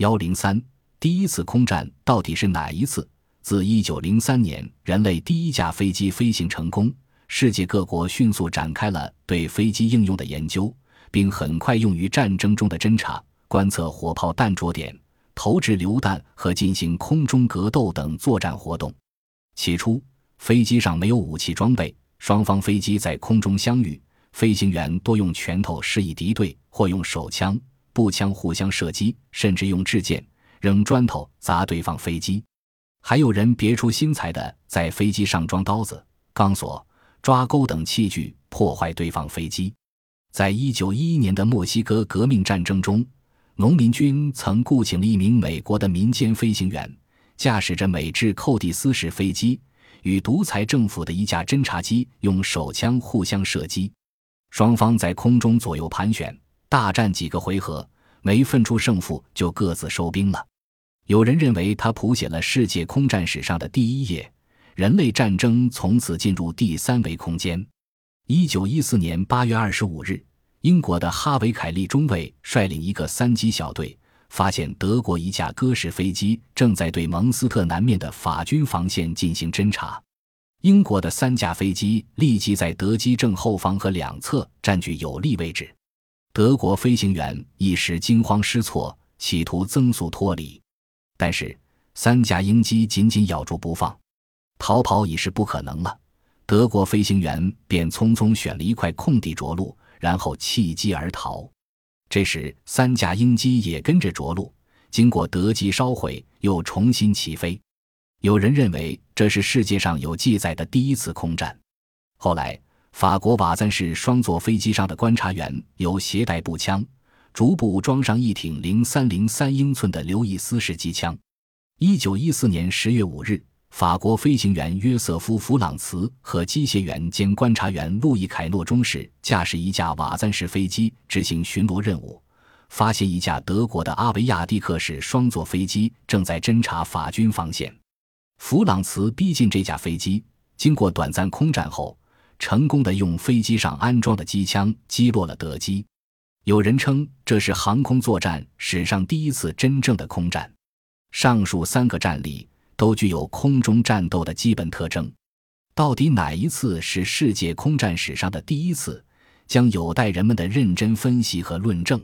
幺零三，第一次空战到底是哪一次？自一九零三年人类第一架飞机飞行成功，世界各国迅速展开了对飞机应用的研究，并很快用于战争中的侦察、观测火炮弹着点、投掷榴弹和进行空中格斗等作战活动。起初，飞机上没有武器装备，双方飞机在空中相遇，飞行员多用拳头示意敌对，或用手枪。步枪互相射击，甚至用掷剑、扔砖头砸对方飞机。还有人别出心裁的在飞机上装刀子、钢索、抓钩等器具，破坏对方飞机。在一九一一年的墨西哥革命战争中，农民军曾雇请了一名美国的民间飞行员，驾驶着美制寇蒂斯式飞机，与独裁政府的一架侦察机用手枪互相射击。双方在空中左右盘旋。大战几个回合，没分出胜负，就各自收兵了。有人认为他谱写了世界空战史上的第一页，人类战争从此进入第三维空间。一九一四年八月二十五日，英国的哈维·凯利中尉率领一个三机小队，发现德国一架鸽式飞机正在对蒙斯特南面的法军防线进行侦察。英国的三架飞机立即在德机正后方和两侧占据有利位置。德国飞行员一时惊慌失措，企图增速脱离，但是三架英机紧紧咬住不放，逃跑已是不可能了。德国飞行员便匆匆选了一块空地着陆，然后弃机而逃。这时，三架英机也跟着着陆，经过德机烧毁，又重新起飞。有人认为这是世界上有记载的第一次空战。后来。法国瓦赞市双座飞机上的观察员有携带步枪，逐步装上一挺零三零三英寸的刘易斯式机枪。一九一四年十月五日，法国飞行员约瑟夫·弗朗茨和机械员兼观察员路易·凯诺中士驾驶一架瓦赞式飞机执行巡逻任务，发现一架德国的阿维亚蒂克式双座飞机正在侦察法军防线。弗朗茨逼近这架飞机，经过短暂空战后。成功的用飞机上安装的机枪击落了德机，有人称这是航空作战史上第一次真正的空战。上述三个战例都具有空中战斗的基本特征，到底哪一次是世界空战史上的第一次，将有待人们的认真分析和论证。